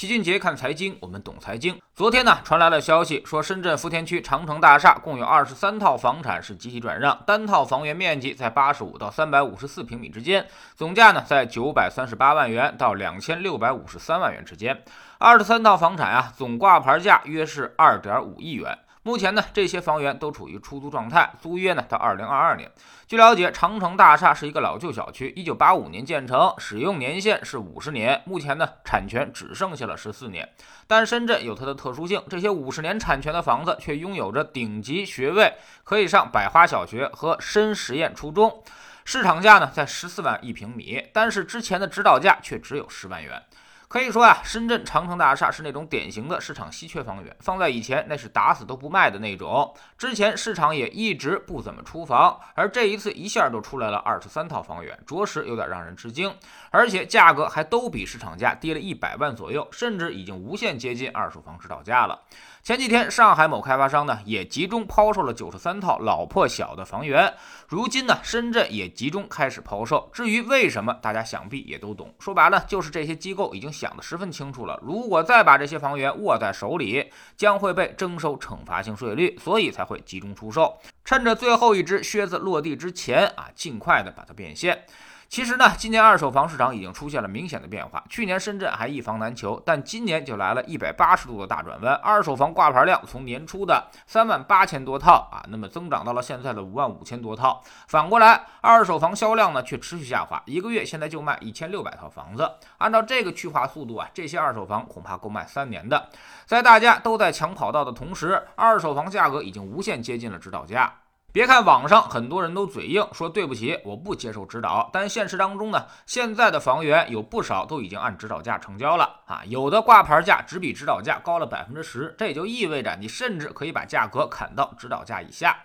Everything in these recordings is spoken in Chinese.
齐俊杰看财经，我们懂财经。昨天呢，传来了消息，说深圳福田区长城大厦共有二十三套房产是集体转让，单套房源面积在八十五到三百五十四平米之间，总价呢在九百三十八万元到两千六百五十三万元之间。二十三套房产啊，总挂牌价约是二点五亿元。目前呢，这些房源都处于出租状态，租约呢到二零二二年。据了解，长城大厦是一个老旧小区，一九八五年建成，使用年限是五十年，目前呢产权只剩下了十四年。但深圳有它的特殊性，这些五十年产权的房子却拥有着顶级学位，可以上百花小学和深实验初中，市场价呢在十四万一平米，但是之前的指导价却只有十万元。可以说啊，深圳长城大厦是那种典型的市场稀缺房源，放在以前那是打死都不卖的那种。之前市场也一直不怎么出房，而这一次一下就出来了二十三套房源，着实有点让人吃惊，而且价格还都比市场价低了一百万左右，甚至已经无限接近二手房指导价了。前几天，上海某开发商呢也集中抛售了九十三套老破小的房源。如今呢，深圳也集中开始抛售。至于为什么，大家想必也都懂。说白了，就是这些机构已经讲得十分清楚了。如果再把这些房源握在手里，将会被征收惩罚性税率，所以才会集中出售，趁着最后一只靴子落地之前啊，尽快的把它变现。其实呢，今年二手房市场已经出现了明显的变化。去年深圳还一房难求，但今年就来了一百八十度的大转弯。二手房挂牌量从年初的三万八千多套啊，那么增长到了现在的五万五千多套。反过来，二手房销量呢却持续下滑，一个月现在就卖一千六百套房子。按照这个去化速度啊，这些二手房恐怕够卖三年的。在大家都在抢跑道的同时，二手房价格已经无限接近了指导价。别看网上很多人都嘴硬说对不起，我不接受指导，但现实当中呢，现在的房源有不少都已经按指导价成交了啊，有的挂牌价只比指导价高了百分之十，这也就意味着你甚至可以把价格砍到指导价以下。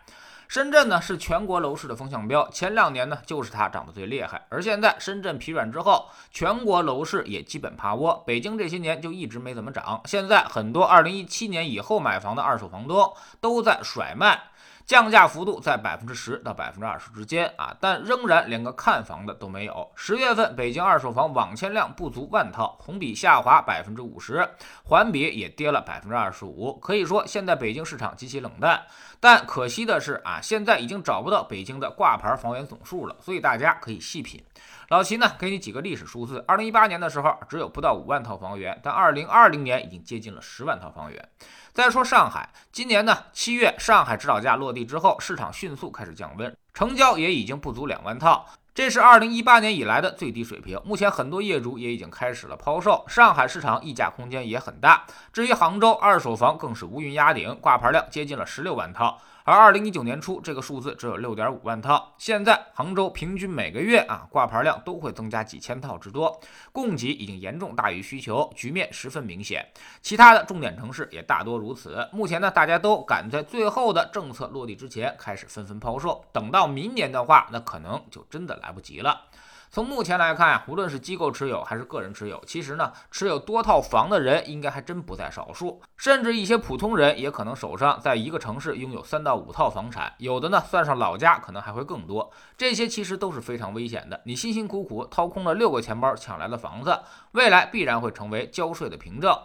深圳呢是全国楼市的风向标，前两年呢就是它涨得最厉害，而现在深圳疲软之后，全国楼市也基本趴窝，北京这些年就一直没怎么涨，现在很多二零一七年以后买房的二手房东都在甩卖。降价幅度在百分之十到百分之二十之间啊，但仍然连个看房的都没有。十月份北京二手房网签量不足万套，同比下滑百分之五十，环比也跌了百分之二十五。可以说现在北京市场极其冷淡。但可惜的是啊，现在已经找不到北京的挂牌房源总数了，所以大家可以细品。老齐呢，给你几个历史数字：二零一八年的时候只有不到五万套房源，但二零二零年已经接近了十万套房源。再说上海，今年呢七月上海指导价落地之后，市场迅速开始降温，成交也已经不足两万套，这是二零一八年以来的最低水平。目前很多业主也已经开始了抛售，上海市场溢价空间也很大。至于杭州二手房，更是乌云压顶，挂牌量接近了十六万套。而二零一九年初，这个数字只有六点五万套。现在杭州平均每个月啊挂牌量都会增加几千套之多，供给已经严重大于需求，局面十分明显。其他的重点城市也大多如此。目前呢，大家都赶在最后的政策落地之前开始纷纷抛售，等到明年的话，那可能就真的来不及了。从目前来看呀，无论是机构持有还是个人持有，其实呢，持有多套房的人应该还真不在少数。甚至一些普通人也可能手上在一个城市拥有三到五套房产，有的呢，算上老家可能还会更多。这些其实都是非常危险的。你辛辛苦苦掏空了六个钱包抢来的房子，未来必然会成为交税的凭证。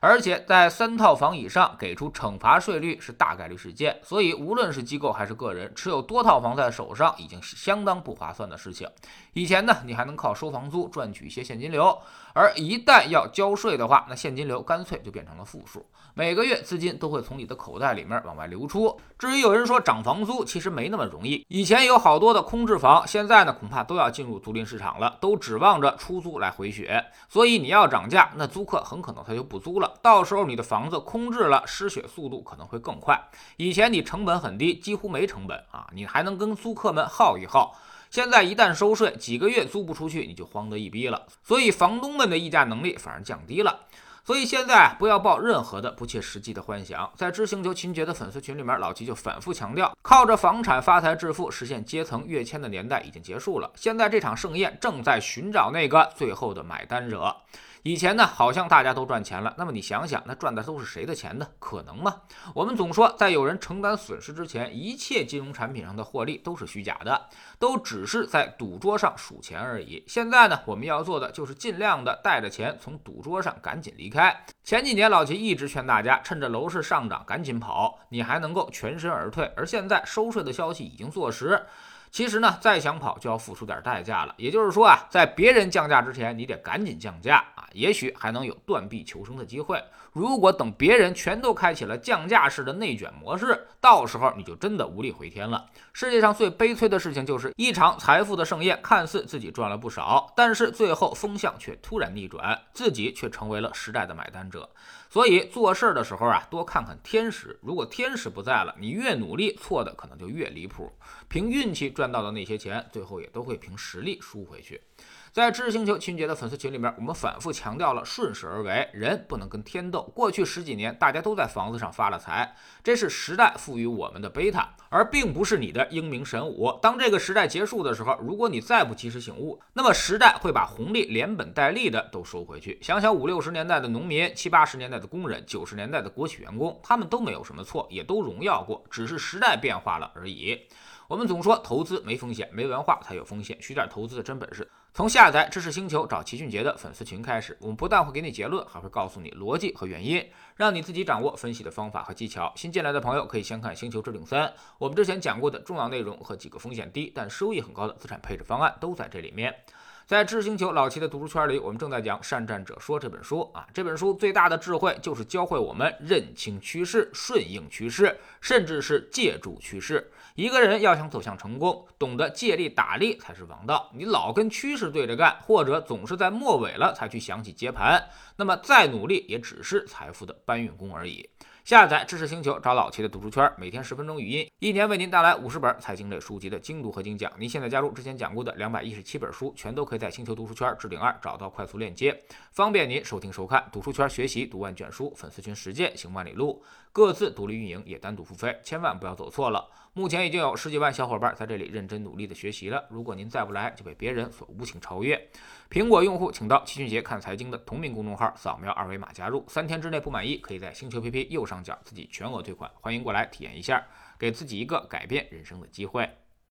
而且在三套房以上给出惩罚税率是大概率事件，所以无论是机构还是个人，持有多套房在手上已经是相当不划算的事情。以前呢，你还能靠收房租赚取一些现金流，而一旦要交税的话，那现金流干脆就变成了负数，每个月资金都会从你的口袋里面往外流出。至于有人说涨房租，其实没那么容易。以前有好多的空置房，现在呢恐怕都要进入租赁市场了，都指望着出租来回血。所以你要涨价，那租客很可能他就不租了。到时候你的房子空置了，失血速度可能会更快。以前你成本很低，几乎没成本啊，你还能跟租客们耗一耗。现在一旦收税，几个月租不出去，你就慌得一逼了。所以房东们的议价能力反而降低了。所以现在不要抱任何的不切实际的幻想。在知星球秦爵的粉丝群里面，老齐就反复强调，靠着房产发财致富、实现阶层跃迁的年代已经结束了。现在这场盛宴正在寻找那个最后的买单者。以前呢，好像大家都赚钱了，那么你想想，那赚的都是谁的钱呢？可能吗？我们总说，在有人承担损失之前，一切金融产品上的获利都是虚假的，都只是在赌桌上数钱而已。现在呢，我们要做的就是尽量的带着钱从赌桌上赶紧离开。前几年老齐一直劝大家，趁着楼市上涨赶紧跑，你还能够全身而退。而现在收税的消息已经坐实。其实呢，再想跑就要付出点代价了。也就是说啊，在别人降价之前，你得赶紧降价啊，也许还能有断臂求生的机会。如果等别人全都开启了降价式的内卷模式，到时候你就真的无力回天了。世界上最悲催的事情就是一场财富的盛宴，看似自己赚了不少，但是最后风向却突然逆转，自己却成为了时代的买单者。所以做事儿的时候啊，多看看天时。如果天时不在了，你越努力，错的可能就越离谱。凭运气赚到的那些钱，最后也都会凭实力输回去。在知识星球秦杰的粉丝群里面，我们反复强调了顺势而为，人不能跟天斗。过去十几年，大家都在房子上发了财，这是时代赋予我们的贝塔，而并不是你的英明神武。当这个时代结束的时候，如果你再不及时醒悟，那么时代会把红利连本带利的都收回去。想想五六十年代的农民，七八十年代的工人，九十年代的国企员工，他们都没有什么错，也都荣耀过，只是时代变化了而已。我们总说投资没风险，没文化才有风险，学点投资的真本事。从下载知识星球找齐俊杰的粉丝群开始，我们不但会给你结论，还会告诉你逻辑和原因，让你自己掌握分析的方法和技巧。新进来的朋友可以先看《星球置顶三》，我们之前讲过的重要内容和几个风险低但收益很高的资产配置方案都在这里面。在知识星球老齐的读书圈里，我们正在讲《善战者说》这本书啊。这本书最大的智慧就是教会我们认清趋势、顺应趋势，甚至是借助趋势。一个人要想走向成功，懂得借力打力才是王道。你老跟趋势对着干，或者总是在末尾了才去想起接盘，那么再努力也只是财富的搬运工而已。下载知识星球，找老齐的读书圈，每天十分钟语音，一年为您带来五十本财经类书籍的精读和精讲。您现在加入之前讲过的两百一十七本书，全都可以在星球读书圈置顶二找到快速链接，方便您收听收看。读书圈学习读万卷书，粉丝群实践行万里路，各自独立运营也单独付费，千万不要走错了。目前已经有十几万小伙伴在这里认真努力的学习了。如果您再不来，就被别人所无情超越。苹果用户请到齐俊杰看财经的同名公众号，扫描二维码加入。三天之内不满意，可以在星球 PP 右上角自己全额退款。欢迎过来体验一下，给自己一个改变人生的机会。